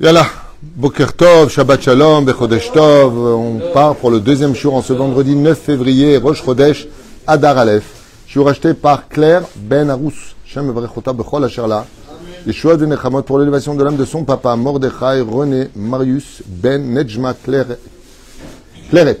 Yalla, Boker Tov, Shabbat Shalom, Bechodesh Tov. On part pour le deuxième jour en ce vendredi 9 février, Rosh Chodesh, Adar Aleph. Je suis racheté par Claire Ben Arous. Shem Evrechota Bechol Asherla. Yeshua de Nechamot pour l'élévation de l'âme de son papa, Mordechai René Marius Ben Nejma Claire- Claret.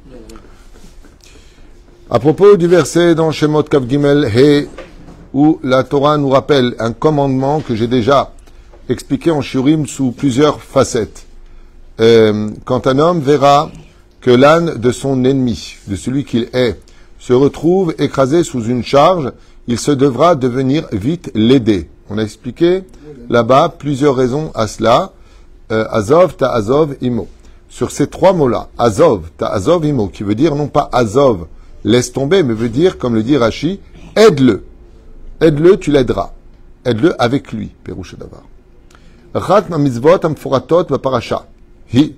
À propos du verset dans Shemot Kav Gimel He, où la Torah nous rappelle un commandement que j'ai déjà expliqué en Shurim sous plusieurs facettes. Euh, quand un homme verra que l'âne de son ennemi, de celui qu'il est, se retrouve écrasé sous une charge, il se devra de venir vite l'aider. On a expliqué là-bas plusieurs raisons à cela. Euh, Azov, ta Azov, Imo. Sur ces trois mots-là, Azov, ta Azov, Imo, qui veut dire non pas Azov, laisse tomber, mais veut dire, comme le dit Rashi, aide-le. Aide-le, tu l'aideras. Aide-le avec lui, Pérouche Davar. Mitzvot amforatot va parasha. Hi.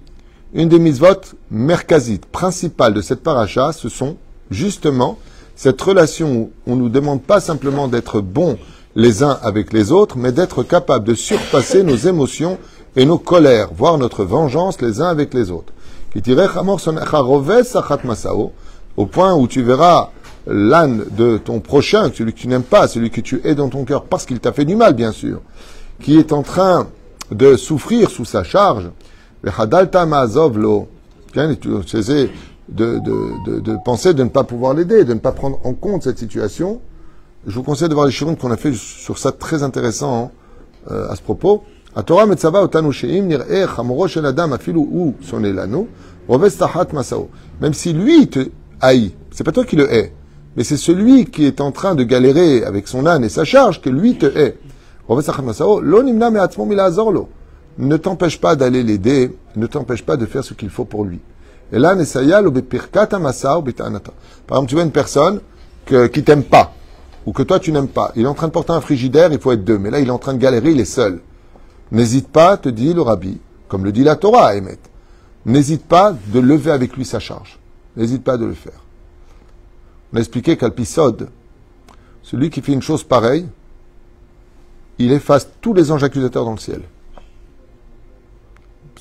Une des mitzvot merkazites principales de cette paracha, ce sont justement cette relation où on ne nous demande pas simplement d'être bons les uns avec les autres, mais d'être capable de surpasser nos émotions et nos colères, voire notre vengeance les uns avec les autres. chamor son echaroves sachat masao, au point où tu verras l'âne de ton prochain, celui que tu n'aimes pas, celui que tu es dans ton cœur parce qu'il t'a fait du mal, bien sûr, qui est en train de souffrir sous sa charge, le hadalta ma'azov lo, Tiens, et tu essaies de, de, de, de penser de ne pas pouvoir l'aider, de ne pas prendre en compte cette situation. Je vous conseille de voir les shirim qu'on a fait sur ça, très intéressant hein, euh, à ce propos. התורה מצווה אותנו שאם נראה חמורו של אדם אפילו הוא שונא לנו, רובץ תחת מסעו. Même si lui te haï. C'est pas toi qui le hais, mais c'est celui qui est en train de galérer avec son âne et sa charge que lui te hait. Ne t'empêche pas d'aller l'aider, ne t'empêche pas de faire ce qu'il faut pour lui. Et là, Par exemple, tu vois une personne que, qui t'aime pas, ou que toi tu n'aimes pas. Il est en train de porter un frigidaire, il faut être deux, mais là il est en train de galérer, il est seul. N'hésite pas, te dit le rabbi, comme le dit la Torah à N'hésite pas de lever avec lui sa charge. N'hésite pas de le faire. On a expliqué qu'Alpisod, celui qui fait une chose pareille, il efface tous les anges accusateurs dans le ciel.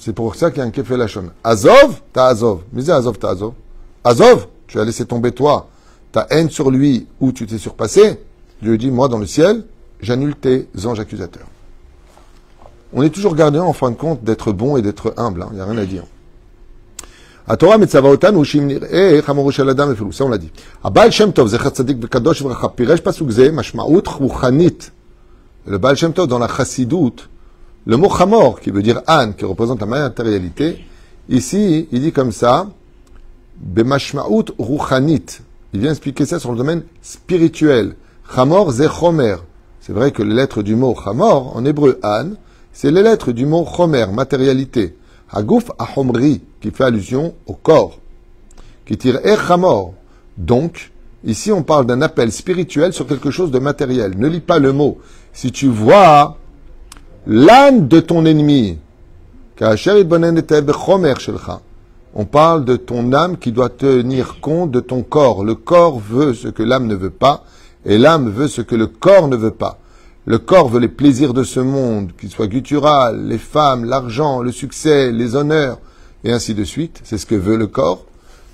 C'est pour ça qu'il y a un Kefel Lachon. Azov, t'as Azov. Mais Azov, t'as Azov. Azov, tu as laissé tomber toi ta haine sur lui ou tu t'es surpassé. Dieu dit, moi dans le ciel, j'annule tes anges accusateurs. On est toujours gardien en fin de compte d'être bon et d'être humble. Il n'y a rien à dire. התורה מצווה אותנו שאם נראה חמורו של אדם אפילו, זה on l'a dit. הבעל שם טוב, זכר צדיק וקדוש וברכה, פירש פסוק זה משמעות רוחנית. Le Baal Shem Tov, dans la chassidoute, le mot chamor, qui veut dire âne, qui représente la matérialité, ici, il dit comme ça, bemashmaout ruchanit. Il vient expliquer ça sur le domaine spirituel. Chamor ze chomer. C'est vrai que les lettres du mot chamor, en hébreu âne, c'est les lettres du mot chomer, matérialité. Hagouf ahomri, qui fait allusion au corps. Qui tire e chamor. Donc, ici on parle d'un appel spirituel sur quelque chose de matériel. Ne lis pas le mot. Si tu vois l'âne de ton ennemi, on parle de ton âme qui doit tenir compte de ton corps. Le corps veut ce que l'âme ne veut pas, et l'âme veut ce que le corps ne veut pas. Le corps veut les plaisirs de ce monde, qu'ils soient gutturales, les femmes, l'argent, le succès, les honneurs, et ainsi de suite. C'est ce que veut le corps.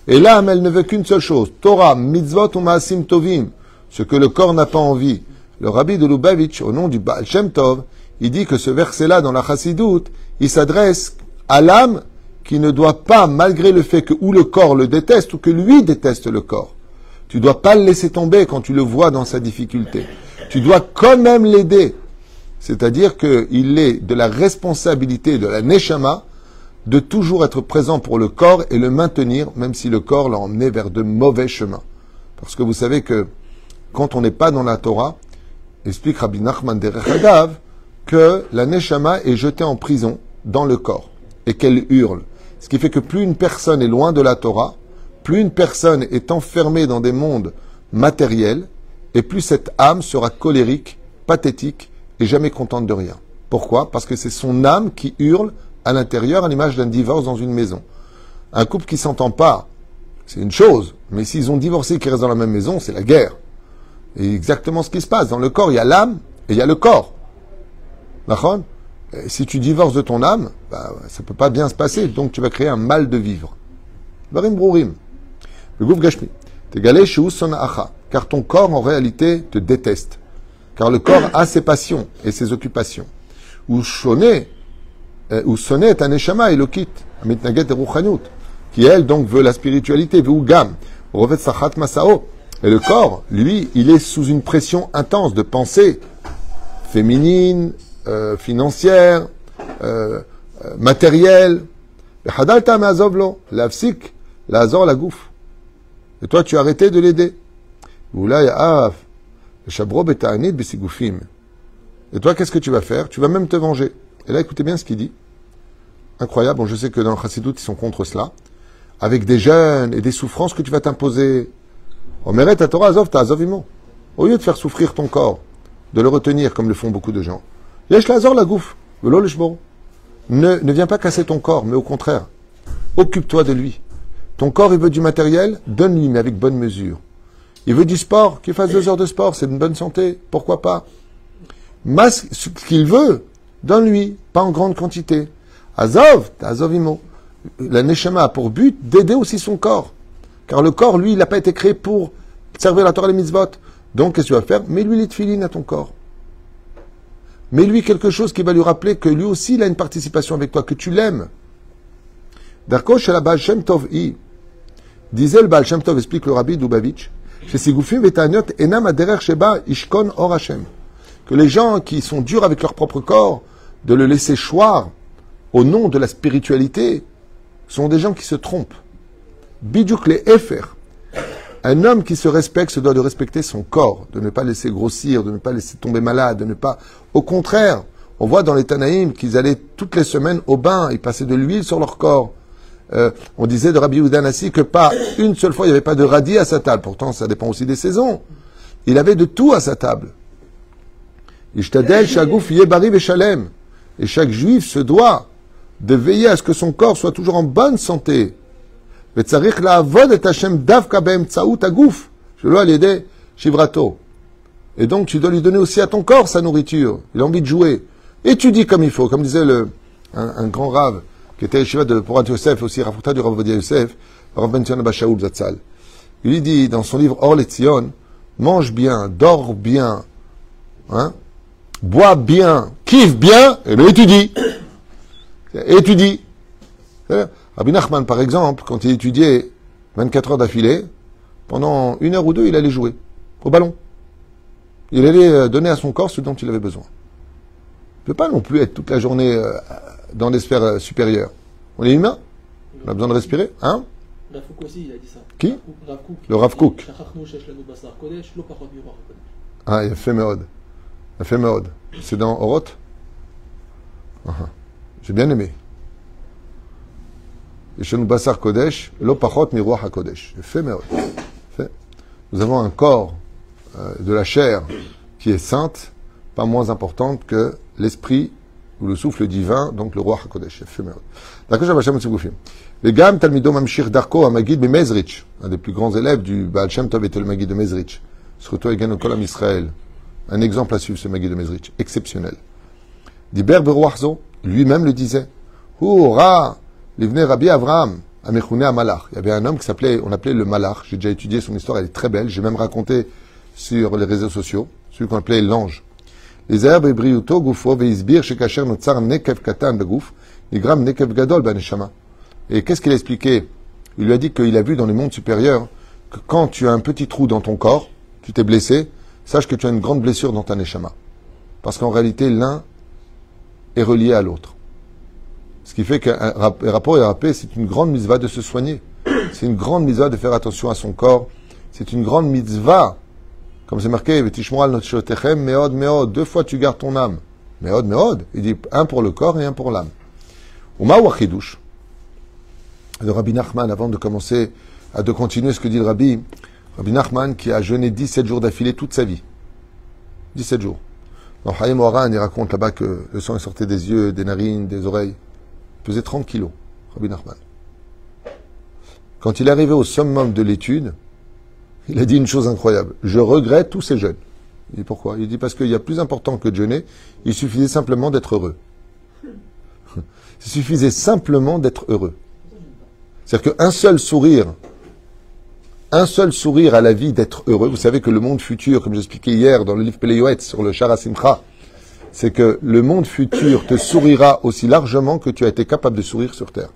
Et l'âme, elle ne veut qu'une seule chose. Torah, mitzvot ou maasim tovim. Ce que le corps n'a pas envie. Le rabbi de Lubavitch, au nom du Baal Shem Tov, il dit que ce verset-là dans la chassidoute, il s'adresse à l'âme qui ne doit pas, malgré le fait que ou le corps le déteste ou que lui déteste le corps. Tu dois pas le laisser tomber quand tu le vois dans sa difficulté. Tu dois quand même l'aider. C'est-à-dire qu'il est de la responsabilité de la Neshama de toujours être présent pour le corps et le maintenir, même si le corps l'a emmené vers de mauvais chemins. Parce que vous savez que quand on n'est pas dans la Torah, explique Rabbi Nachman Agav, que la Neshama est jetée en prison dans le corps et qu'elle hurle. Ce qui fait que plus une personne est loin de la Torah, plus une personne est enfermée dans des mondes matériels, et plus cette âme sera colérique, pathétique et jamais contente de rien. Pourquoi? Parce que c'est son âme qui hurle à l'intérieur à l'image d'un divorce dans une maison. Un couple qui s'entend pas, c'est une chose, mais s'ils ont divorcé et qu'ils restent dans la même maison, c'est la guerre. Et exactement ce qui se passe. Dans le corps, il y a l'âme et il y a le corps. D'accord? Si tu divorces de ton âme, bah, ça peut pas bien se passer, donc tu vas créer un mal de vivre. Brourim. Le gouffre gashmi. Car ton corps, en réalité, te déteste. Car le corps a ses passions et ses occupations. Ou ou sonnet un eshama et le quitte. Mitnaget et Qui elle, donc, veut la spiritualité. Veut gam. Revet sachat masao. Et le corps, lui, il est sous une pression intense de pensée féminine, euh, financière, euh, euh, matérielle. L'afsik, l'azor, la gouffe. Et toi, tu as arrêté de l'aider. Et toi, qu'est-ce que tu vas faire? Tu vas même te venger. Et là, écoutez bien ce qu'il dit. Incroyable. Je sais que dans le Chassidut, ils sont contre cela. Avec des jeûnes et des souffrances que tu vas t'imposer. Au lieu de faire souffrir ton corps, de le retenir comme le font beaucoup de gens. Yesh lazor la gouffe. Ne, ne viens pas casser ton corps, mais au contraire, occupe-toi de lui. Ton corps, il veut du matériel, donne-lui, mais avec bonne mesure. Il veut du sport, qu'il fasse deux heures de sport, c'est une bonne santé, pourquoi pas Masque ce qu'il veut, donne-lui, pas en grande quantité. Azov, azovimo. La Neshama a pour but d'aider aussi son corps. Car le corps, lui, il n'a pas été créé pour servir la Torah et les mitzvot. Donc, qu'est-ce que tu vas faire? Mets-lui les à ton corps. Mets-lui quelque chose qui va lui rappeler que lui aussi, il a une participation avec toi, que tu l'aimes. Darko la Baal Shem Tov I. Disait le Baal Shem Tov, explique le rabbi Dubavitch, ishkon or Que les gens qui sont durs avec leur propre corps, de le laisser choir au nom de la spiritualité, sont des gens qui se trompent. Biduk le Efer. Un homme qui se respecte se doit de respecter son corps, de ne pas laisser grossir, de ne pas laisser tomber malade, de ne pas. Au contraire, on voit dans les Tanaïm qu'ils allaient toutes les semaines au bain, ils passaient de l'huile sur leur corps. Euh, on disait de Rabbi Oudanassi que pas une seule fois il n'y avait pas de radis à sa table. Pourtant, ça dépend aussi des saisons. Il avait de tout à sa table. Ishtadel, Shagouf, Yebari et chaque juif se doit de veiller à ce que son corps soit toujours en bonne santé. Et donc tu dois lui donner aussi à ton corps sa nourriture. Il a envie de jouer. Et tu dis comme il faut, comme disait le, un, grand rave qui était le échevin de Porat Yosef, aussi rapporteur du Rav Yosef, Rav Ben Zatzal. Il dit dans son livre Or les Tzion, mange bien, dors bien, hein, bois bien, kiffe bien, et bien étudie. Étudie. Rabbi Nachman, par exemple, quand il étudiait 24 heures d'affilée, pendant une heure ou deux, il allait jouer au ballon. Il allait euh, donner à son corps ce dont il avait besoin. Il ne peut pas non plus être toute la journée euh, dans des sphères euh, supérieures. On est humain. On a besoin de respirer. Hein? Aussi, il a dit ça. Qui? Le Rav Kook. Ah, il a fait. Il a fait. C'est dans Oroth uh J'ai bien aimé. Basar Kodesh, Lopachot Miroach HaKodesh. Fait Nous avons un corps euh, de la chair qui est sainte, pas moins importante que l'esprit ou le souffle divin, donc le roi HaKodesh. Fait D'accord, Hashem Tzigoufim. Le Gam Talmido Mamshir Darko Amagid Mezrich, un des plus grands élèves du Baal Shem Tov était Magid de Mezrich. Surtout avec Kolam Israël. Un exemple à suivre, ce Magid de Mezrich. Exceptionnel. Diber Berouachzo, lui-même le disait. Houra Livne Rabbi Avraham, Amechouné Malach. Il y avait un homme qui s'appelait, on appelait le Malach. J'ai déjà étudié son histoire, elle est très belle. J'ai même raconté sur les réseaux sociaux, celui qu'on appelait l'ange. Les herbes et katan, gadol, baneshama. Et qu'est-ce qu'il a expliqué? Il lui a dit qu'il a vu dans les mondes supérieurs que quand tu as un petit trou dans ton corps, tu t'es blessé, sache que tu as une grande blessure dans ta neshama. Parce qu'en réalité, l'un est relié à l'autre. Ce qui fait qu'un rapport RAP, c'est une grande mitzvah de se soigner. C'est une grande mitzvah de faire attention à son corps. C'est une grande mitzvah. Comme c'est marqué, deux fois tu gardes ton âme. Méod, méod. Il dit un pour le corps et un pour l'âme. Uma ou achidouche Le Rabbi Nachman, avant de commencer à de continuer ce que dit le Rabbi, Rabbi Nachman qui a jeûné 17 jours d'affilée toute sa vie. 17 jours. Dans Haïm Oran, il raconte là-bas que le sang sorti des yeux, des narines, des oreilles. Il pesait 30 kilos, Rabbi Nachman. Quand il est arrivé au summum de l'étude, il a dit une chose incroyable. Je regrette tous ces jeûnes. Il dit pourquoi? Il dit parce qu'il y a plus important que de jeûner, il suffisait simplement d'être heureux. Il suffisait simplement d'être heureux. C'est-à-dire qu'un seul sourire, un seul sourire à la vie d'être heureux, vous savez que le monde futur, comme j'expliquais hier dans le livre Péléoët sur le Sharasimcha, c'est que le monde futur te sourira aussi largement que tu as été capable de sourire sur Terre.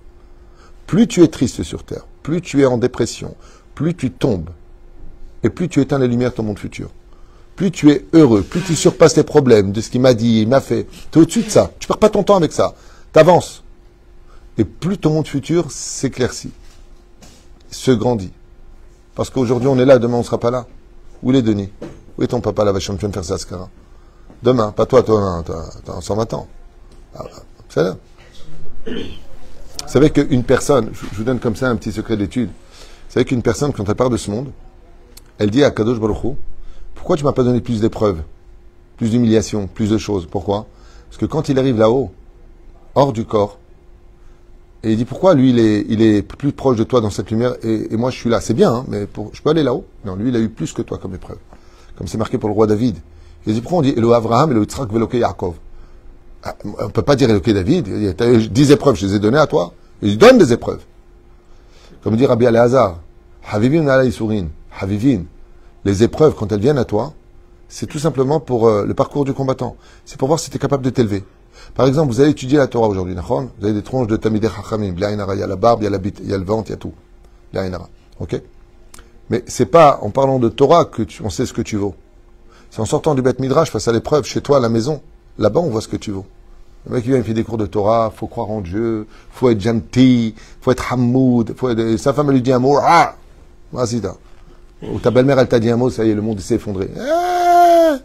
Plus tu es triste sur Terre, plus tu es en dépression, plus tu tombes, et plus tu éteins les lumières de ton monde futur. Plus tu es heureux, plus tu surpasses les problèmes de ce qu'il m'a dit, il m'a fait. Tu es au-dessus de ça. Tu perds pas ton temps avec ça. Tu avances. Et plus ton monde futur s'éclaircit, se grandit. Parce qu'aujourd'hui on est là, demain on sera pas là. Où est Denis Où est ton papa là-bas, tu faire ça, Skara Demain, pas toi, toi, t'as 120 ans. Ah, c'est là. Vous savez qu'une personne, je vous donne comme ça un petit secret d'étude. Vous savez qu'une personne, quand elle part de ce monde, elle dit à Kadosh Baruch pourquoi tu m'as pas donné plus d'épreuves, plus d'humiliation, plus de choses? Pourquoi? Parce que quand il arrive là-haut, hors du corps, et il dit pourquoi lui il est, il est plus proche de toi dans cette lumière et, moi je suis là. C'est bien, hein, mais pour, je peux aller là-haut? Non, lui il a eu plus que toi comme épreuve. Comme c'est marqué pour le roi David. Il dit pourquoi on dit Elo Abraham, Elo Yitzhak, Veloke Yaakov? Ah, On peut pas dire Eloke David. Il y a 10 épreuves, je les ai données à toi. Il donne des épreuves. Comme dit Rabbi Alehazar, Havivin ala Isurin, Havivin. Les épreuves, quand elles viennent à toi, c'est tout simplement pour euh, le parcours du combattant. C'est pour voir si tu es capable de t'élever. Par exemple, vous allez étudier la Torah aujourd'hui, vous avez des tronches de Tamideh Hachamim, il y a la barbe, il y a la bite, il y a le ventre, il y a tout. Ok? Mais c'est pas en parlant de Torah que tu, on sait ce que tu vaux. C'est en sortant du Beth Midrash face à l'épreuve, chez toi, à la maison. Là-bas, on voit ce que tu vaux. Le mec qui vient, il fait des cours de Torah, faut croire en Dieu, faut être gentil, faut être hamoud, sa femme elle lui dit un mot, ah Vas-y, Ou ta belle-mère, elle t'a dit un mot, ça y est, le monde s'est effondré. Ah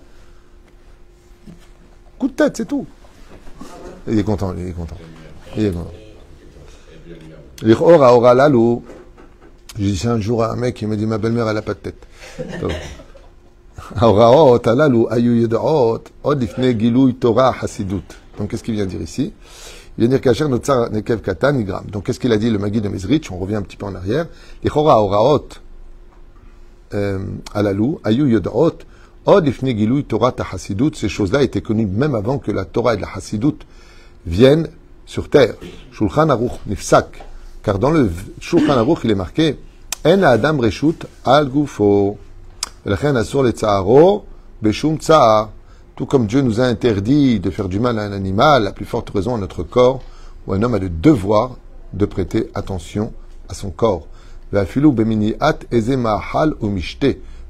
Coup de tête, c'est tout. Il est content, il est content. Il est content. L'Ichor à Oralalou. J'ai dit un jour à un mec qui m'a dit ma belle-mère elle a pas de tête. Donc qu'est-ce qu'il vient dire ici? Il vient dire qu'Acher Notzar Nekev Katan Nigram. Donc qu'est-ce qu'il a dit le Magui de Mizrich? On revient un petit peu en arrière. L'Ichor à euh, Alalou. Ayu Yodaot. Od Ifne Torah Ta Hasidut. Ces choses-là étaient connues même avant que la Torah et la Hasidut viennent sur terre. Shulchan Aruch nifsak. Car dans le Shulchan Aruch, il est marqué En Adam Reshut al Gufo. Tout comme Dieu nous a interdit de faire du mal à un animal, la plus forte raison à notre corps, où un homme a le devoir de prêter attention à son corps.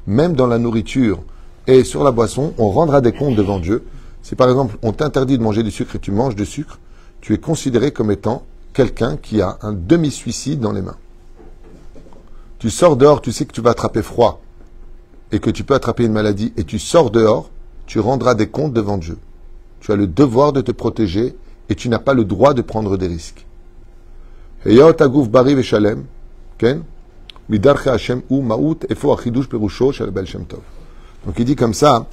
Même dans la nourriture et sur la boisson, on rendra des comptes devant Dieu. Si par exemple on t'interdit de manger du sucre et tu manges du sucre, tu es considéré comme étant quelqu'un qui a un demi-suicide dans les mains. Tu sors dehors, tu sais que tu vas attraper froid et que tu peux attraper une maladie et tu sors dehors, tu rendras des comptes devant Dieu. Tu as le devoir de te protéger et tu n'as pas le droit de prendre des risques. Donc il dit comme ça,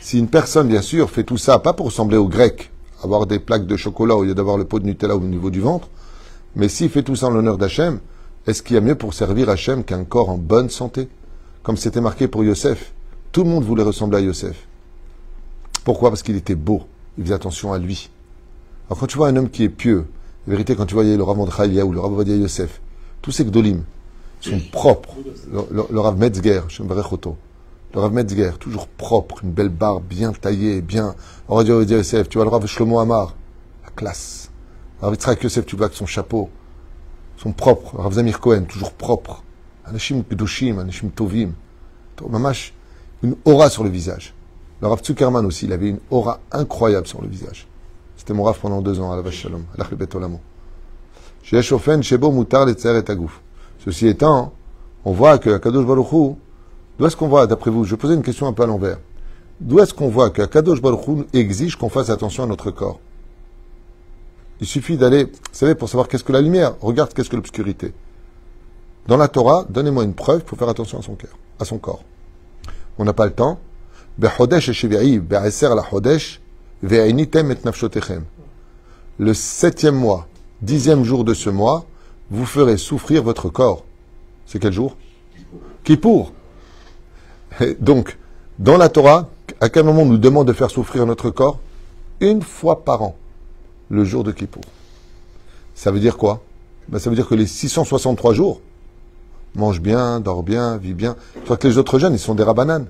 si une personne, bien sûr, fait tout ça, pas pour ressembler aux Grecs, avoir des plaques de chocolat au lieu d'avoir le pot de Nutella au niveau du ventre, mais s'il fait tout ça en l'honneur d'Hachem, est-ce qu'il y a mieux pour servir Hachem qu'un corps en bonne santé? Comme c'était marqué pour Yosef. Tout le monde voulait ressembler à Yosef. Pourquoi? Parce qu'il était beau. Il faisait attention à lui. Alors quand tu vois un homme qui est pieux, en vérité, quand tu voyais le Rav Mordechai ou le Rav Yosef, tous ces Gdolim sont propres. Le, Rav Metzger, le Rav Metzger, toujours propre, une belle barbe bien taillée, bien. Rav Yosef, tu vois le Rav Shlomo Amar, la classe. Le Rav Yitzhak Yosef, tu vois avec son chapeau, sont propres. Rav Zamir Cohen, toujours propre. Anashim Kedoshim, Anashim Tovim. Mamash, une aura sur le visage. Le Rav Zuckerman aussi, il avait une aura incroyable sur le visage. C'était mon Rav pendant deux ans à la Vache à l'Achibet Olamo. Shebo Mutar et Agouf. Ceci étant, on voit que Kadosh Baruch d'où est-ce qu'on voit d'après vous Je posais une question un peu à l'envers. D'où est-ce qu'on voit qu'Akadosh Baruch exige qu'on fasse attention à notre corps? Il suffit d'aller, vous savez, pour savoir qu'est-ce que la lumière, regarde qu'est-ce que l'obscurité. Dans la Torah, donnez-moi une preuve, faut faire attention à son corps. On n'a pas le temps. Le septième mois, dixième jour de ce mois, vous ferez souffrir votre corps. C'est quel jour? Kippour. Donc, dans la Torah, à quel moment on nous demande de faire souffrir notre corps Une fois par an, le jour de Kippour. Ça veut dire quoi? Ben, Ça veut dire que les 663 jours, mange bien, dors bien, vis bien. Soit que les autres jeunes, ils sont des rabananes.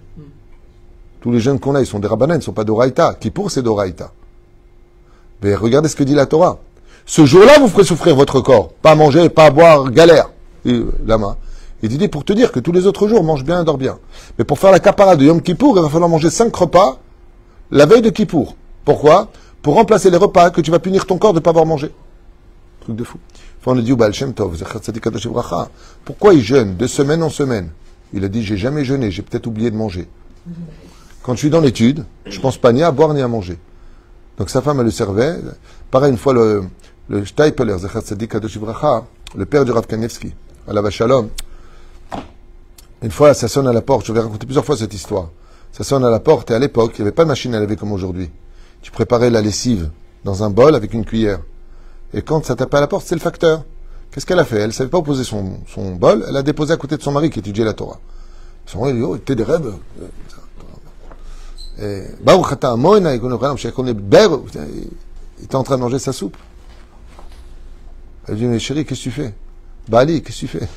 Tous les jeunes qu'on a, ils sont des rabananes, ils ne sont pas d'Oraïta. Kippour, c'est d'Oraïta. Mais regardez ce que dit la Torah. Ce jour-là, vous ferez souffrir votre corps. Pas manger, pas boire, galère. Et, lama. Il dit pour te dire que tous les autres jours, mange bien, dors bien. Mais pour faire la capara de Yom Kippour, il va falloir manger cinq repas la veille de Kippour. Pourquoi? Pour remplacer les repas que tu vas punir ton corps de ne pas avoir mangé. Truc de fou. On dit Pourquoi il jeûne de semaine en semaine? Il a dit J'ai jamais jeûné, j'ai peut-être oublié de manger. Quand je suis dans l'étude, je pense pas ni à boire ni à manger. Donc sa femme, le servait. Pareil, une fois, le, le le père du Rav Kanevski, à la Vachalom, une fois, ça sonne à la porte. Je vais raconter plusieurs fois cette histoire. Ça sonne à la porte et à l'époque, il n'y avait pas de machine à laver comme aujourd'hui. Tu préparais la lessive dans un bol avec une cuillère. Et quand ça tapait à la porte, c'est le facteur. Qu'est-ce qu'elle a fait? Elle ne savait pas poser son, bol, elle a déposé à côté de son mari qui étudiait la Torah. Son mari dit Oh, t'es des rêves. Il était en train de manger sa soupe. Elle dit Mais chérie, qu'est-ce que tu fais? Bali, qu'est-ce que tu fais?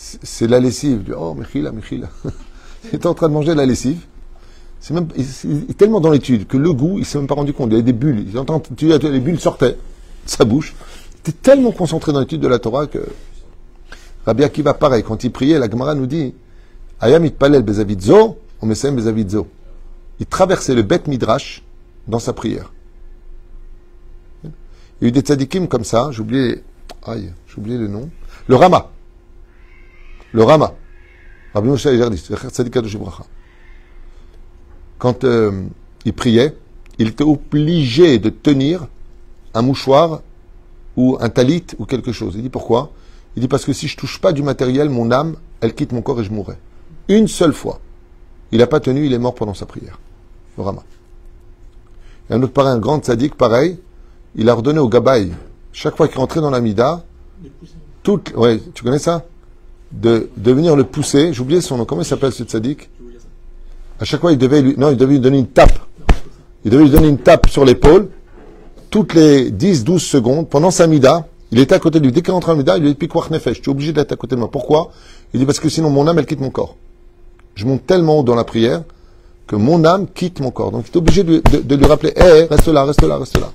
C'est la lessive. Oh, Mechila, Mechila. il est en train de manger la lessive. C'est même, il, est tellement dans l'étude que le goût, il s'est même pas rendu compte. Il y avait des bulles. Il entend, les bulles sortaient de sa bouche. Il était tellement concentré dans l'étude de la Torah que Rabbi Akiva, pareil, quand il priait, la Gemara nous dit Ayam itpalel bezavidzo, on bezavidzo. Il traversait le Bet Midrash dans sa prière. Il y a eu des tzadikim comme ça, j'ai oublié, aïe, j'ai oublié le nom. Le Rama le Rama, Rabbi Moshe quand euh, il priait, il était obligé de tenir un mouchoir ou un talit ou quelque chose. Il dit pourquoi? Il dit parce que si je touche pas du matériel, mon âme, elle quitte mon corps et je mourrai. Une seule fois. Il n'a pas tenu, il est mort pendant sa prière. Le Rama. Et un autre pareil, un grand sadique, pareil, il a ordonné au Gabaï, chaque fois qu'il rentrait dans la Mida, toute, ouais, tu connais ça? De, de venir le pousser. J'ai oublié son nom. Comment il s'appelle ce tzaddik À chaque fois, il devait lui, non, il devait lui donner une tape. Il devait lui donner une tape sur l'épaule toutes les 10-12 secondes pendant sa mida. Il était à côté de lui. Dès qu'il rentre en mida, il lui dit Pikwach Nefesh, tu es obligé d'être à côté de moi. Pourquoi? Il dit parce que sinon mon âme, elle quitte mon corps. Je monte tellement haut dans la prière que mon âme quitte mon corps. Donc il est obligé de, de, lui rappeler Hé, reste là, reste là, reste là.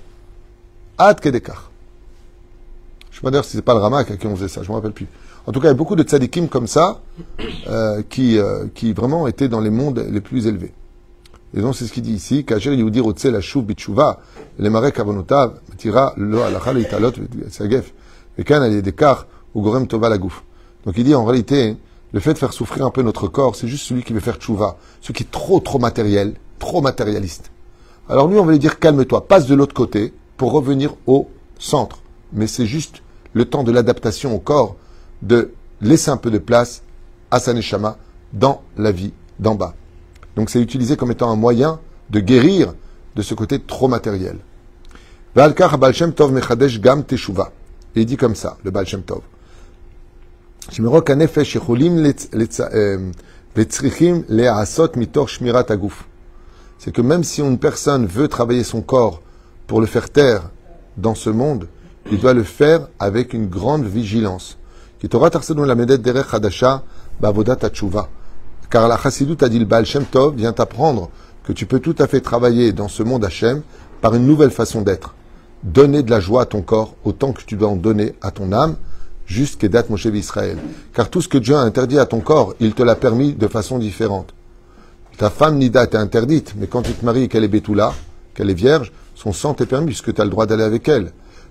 Ad Kedekar. Je ne sais pas d'ailleurs si c'est pas le Ramak à qui on faisait ça, je ne me rappelle plus. En tout cas, il y a beaucoup de tzadikim comme ça euh, qui, euh, qui vraiment étaient dans les mondes les plus élevés. Et donc, c'est ce qu'il dit ici, Kajer Yehudi Rotze la Shuv Bitshuva, le Marek Avonotav, Tira Lo Alacha Leitalot Sagef, et al ou Tova la Gouf. Donc, il dit en réalité, le fait de faire souffrir un peu notre corps, c'est juste celui qui veut faire tchouva, celui qui est trop, trop matériel, trop matérialiste. Alors lui, on va lui dire calme-toi, passe de l'autre côté pour revenir au centre. Mais c'est juste le temps de l'adaptation au corps de laisser un peu de place à sa neshama dans la vie d'en bas. Donc c'est utilisé comme étant un moyen de guérir de ce côté trop matériel. il dit comme ça, le Baal Shem Tov. C'est que même si une personne veut travailler son corps pour le faire taire dans ce monde, il doit le faire avec une grande vigilance. Car la Chassidut a dit le Baal Shem Tov vient apprendre que tu peux tout à fait travailler dans ce monde Hachem par une nouvelle façon d'être. Donner de la joie à ton corps autant que tu dois en donner à ton âme, juste date Moshe Israël. Car tout ce que Dieu a interdit à ton corps, il te l'a permis de façon différente. Ta femme Nida est interdite, mais quand tu te maries et qu'elle est Betula, qu'elle est vierge, son sang t'est permis puisque tu as le droit d'aller avec elle.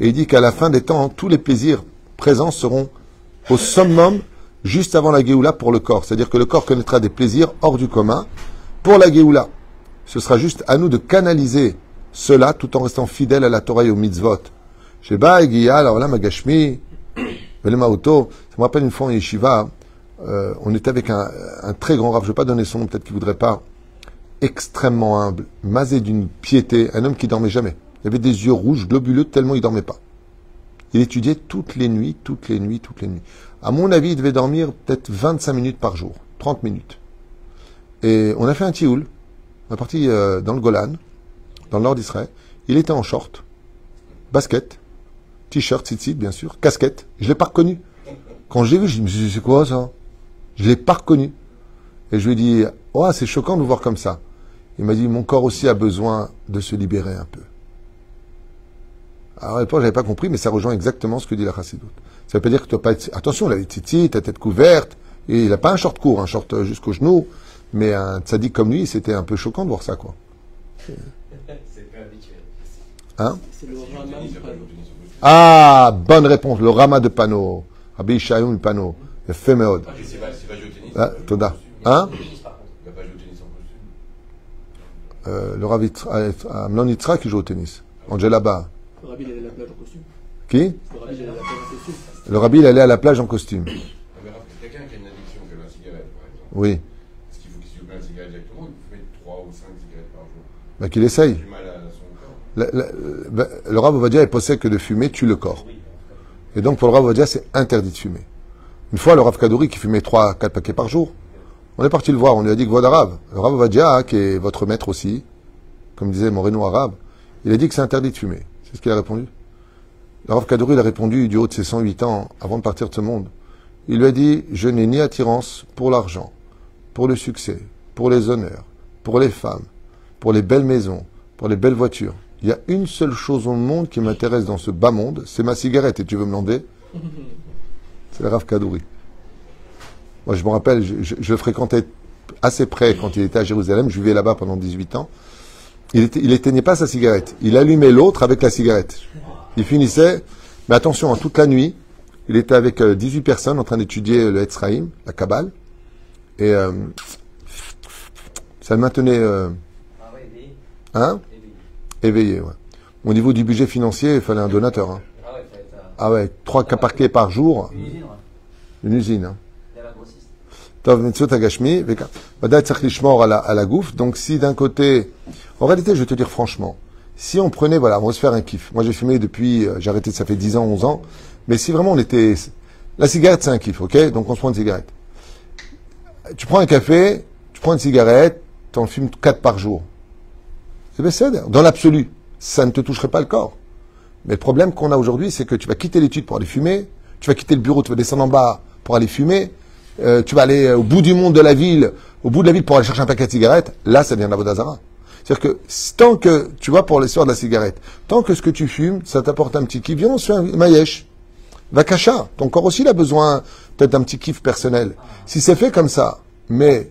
Et il dit qu'à la fin des temps, tous les plaisirs présents seront au summum juste avant la Géoula pour le corps. C'est-à-dire que le corps connaîtra des plaisirs hors du commun pour la Géoula. Ce sera juste à nous de canaliser cela tout en restant fidèle à la Torah et au mitzvot. Sheba et alors là, Magashmi, Velema-Auto, ça me rappelle une fois en yeshiva, euh, on était avec un, un très grand rave, je ne vais pas donner son nom, peut-être qu'il ne voudrait pas, extrêmement humble, masé d'une piété, un homme qui dormait jamais. Il avait des yeux rouges, globuleux, tellement il dormait pas. Il étudiait toutes les nuits, toutes les nuits, toutes les nuits. À mon avis, il devait dormir peut-être 25 minutes par jour, 30 minutes. Et on a fait un tioul. On est parti euh, dans le Golan, dans le nord d'Israël. Il était en short, basket, t-shirt, tzitzit, bien sûr, casquette. Je l'ai pas reconnu. Quand j'ai vu, je me suis dit, c'est quoi ça? Je l'ai pas reconnu. Et je lui ai dit, oh, c'est choquant de vous voir comme ça. Il m'a dit, mon corps aussi a besoin de se libérer un peu. Alors à l'époque, j'avais pas compris, mais ça rejoint exactement ce que dit la chassidoute. Ça veut pas dire que tu dois pas être... Attention, il avait titi, ta tête couverte, et il a pas un short court, un short euh, jusqu'au genou, mais un tzaddik comme lui, c'était un peu choquant de voir ça, quoi. C'est pas habituel. Hein C'est le Rama ou pas Ah, bonne réponse, le rama de panneau. Rabbi Ishaïm le panneau. Le fait méod. Ah, c'est pas, c'est pas jouer au tennis. Ah, Toda. Hein Il va pas jouer au tennis en costume. euh, Le Rav euh, Amnon Yitzhak qui joue au tennis. Angela Ba. Le Rabbi, il allait à la plage en costume. Qui Le Rabbi, il allait à la plage en costume. Le Rabbi, il allait à la plage en costume. Ah, quelqu'un qui a une addiction, qui a la cigarette, par exemple, Oui. est-ce qu'il faut qu'il se plein de cigarettes directement ou il faut mettre 3 ou 5 cigarettes par jour Bah, qu'il essaye. Du mal à son corps. Le, le- le Rav Ovadia est possède que de fumer tue le corps. Et donc pour le Rav Ovadia, c'est interdit de fumer. Une fois, le Rav Kadouri qui fumait 3 4 paquets par jour, on est parti le voir, on lui a dit que voilà Rav. Le Rav Ovadia, hein, qui est votre maître aussi, comme disait Moreno Arabe, il a dit que c'est interdit de fumer. C'est ce qu'il a répondu. Rav Kadouri il a répondu du haut de ses 108 ans, avant de partir de ce monde. Il lui a dit, je n'ai ni attirance pour l'argent, pour le succès, pour les honneurs, pour les femmes, pour les belles maisons, pour les belles voitures. Il y a une seule chose au monde qui m'intéresse dans ce bas monde, c'est ma cigarette. Et tu veux me demander C'est le Rav Kadouri. Moi, je me rappelle, je, je- je fréquentais assez près quand il était à Jérusalem. Je vivais là-bas pendant 18 ans. Il, était, il éteignait pas sa cigarette. Il allumait l'autre avec la cigarette. Il finissait, mais attention, toute la nuit, il était avec euh, 18 personnes en train d'étudier le Etzraïm, la Kabbale. Et euh, ça le maintenait euh, Ah hein, Éveillé. Ouais. Au niveau du budget financier, il fallait un donateur. hein. Ah ouais, euh, Ah ouais, trois cas par jour, une usine, ouais. une usine. Hein. Il y a la grossiste. Tov mitzvot agashmi, à la gouffe. Donc si d'un côté, en réalité, je vais te dire franchement, si on prenait, voilà, on va se faire un kiff. Moi j'ai fumé depuis, euh, j'ai arrêté, ça fait 10 ans, 11 ans. Mais si vraiment on était, la cigarette c'est un kiff, ok? Donc on se prend une cigarette. Tu prends un café, tu prends une cigarette, t'en fumes 4 par jour. C'est bien Dans l'absolu, ça ne te toucherait pas le corps. Mais le problème qu'on a aujourd'hui, c'est que tu vas quitter l'étude pour aller fumer, tu vas quitter le bureau, tu vas descendre en bas pour aller fumer, euh, tu vas aller au bout du monde de la ville, au bout de la ville pour aller chercher un paquet de cigarettes, là, ça devient la Vodazara. C'est-à-dire que tant que, tu vois, pour l'histoire de la cigarette, tant que ce que tu fumes, ça t'apporte un petit kiff, viens, on se fait un maïesh. Vakacha, ton corps aussi il a besoin peut-être d'un petit kiff personnel. Si c'est fait comme ça, mais,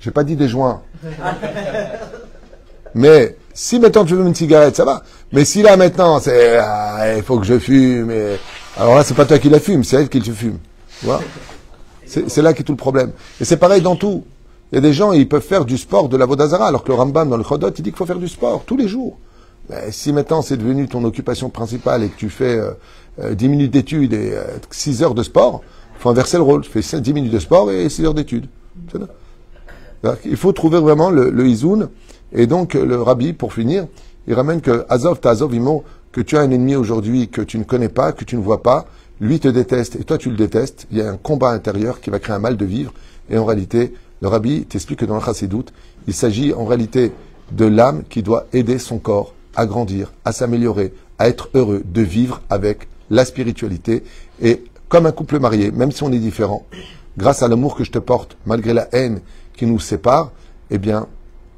j'ai pas dit des joints, mais si maintenant tu veux une cigarette, ça va. Mais si là maintenant c'est ah, il faut que je fume, et... alors là c'est pas toi qui la fume, c'est elle qui te fume. Tu vois? C'est là qu'est tout le problème. Et c'est pareil dans tout. Il y a des gens ils peuvent faire du sport de la vodazara, alors que le Rambam dans le Chodot il dit qu'il faut faire du sport tous les jours. Mais si maintenant c'est devenu ton occupation principale et que tu fais euh, euh, 10 minutes d'études et euh, 6 heures de sport, il faut inverser le rôle. Tu fais 10 minutes de sport et 6 heures d'études. Il faut trouver vraiment le, le izoun. Et donc, le rabbi, pour finir, il ramène que Azov, Azov, Imo, que tu as un ennemi aujourd'hui que tu ne connais pas, que tu ne vois pas, lui te déteste et toi tu le détestes. Il y a un combat intérieur qui va créer un mal de vivre. Et en réalité, le rabbi t'explique que dans le chassidoute, il s'agit en réalité de l'âme qui doit aider son corps à grandir, à s'améliorer, à être heureux, de vivre avec la spiritualité. Et comme un couple marié, même si on est différent, grâce à l'amour que je te porte, malgré la haine qui nous sépare, eh bien,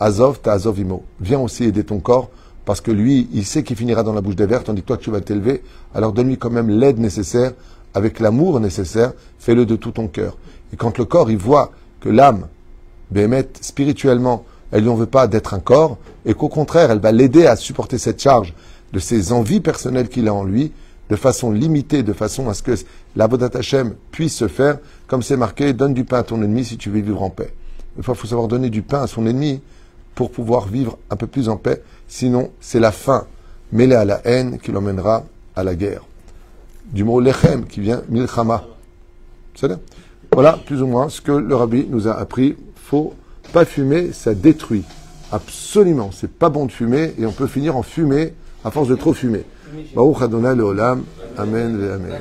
Azov ta Azov imo. Viens aussi aider ton corps, parce que lui, il sait qu'il finira dans la bouche des vers, tandis que toi, tu vas t'élever. Alors donne-lui quand même l'aide nécessaire, avec l'amour nécessaire, fais-le de tout ton cœur. Et quand le corps, il voit que l'âme, Béhémet, spirituellement, elle lui en veut pas d'être un corps, et qu'au contraire, elle va l'aider à supporter cette charge de ses envies personnelles qu'il a en lui, de façon limitée, de façon à ce que Hashem puisse se faire, comme c'est marqué, donne du pain à ton ennemi si tu veux vivre en paix. Une fois, il faut savoir donner du pain à son ennemi pour pouvoir vivre un peu plus en paix, sinon c'est la faim mêlée à la haine qui l'emmènera à la guerre. Du mot lechem qui vient milchama. Voilà plus ou moins ce que le rabbi nous a appris. Faut pas fumer, ça détruit. Absolument, c'est pas bon de fumer et on peut finir en fumée à force de trop fumer. Baruch Adonai Leolam. Amen ve Amen.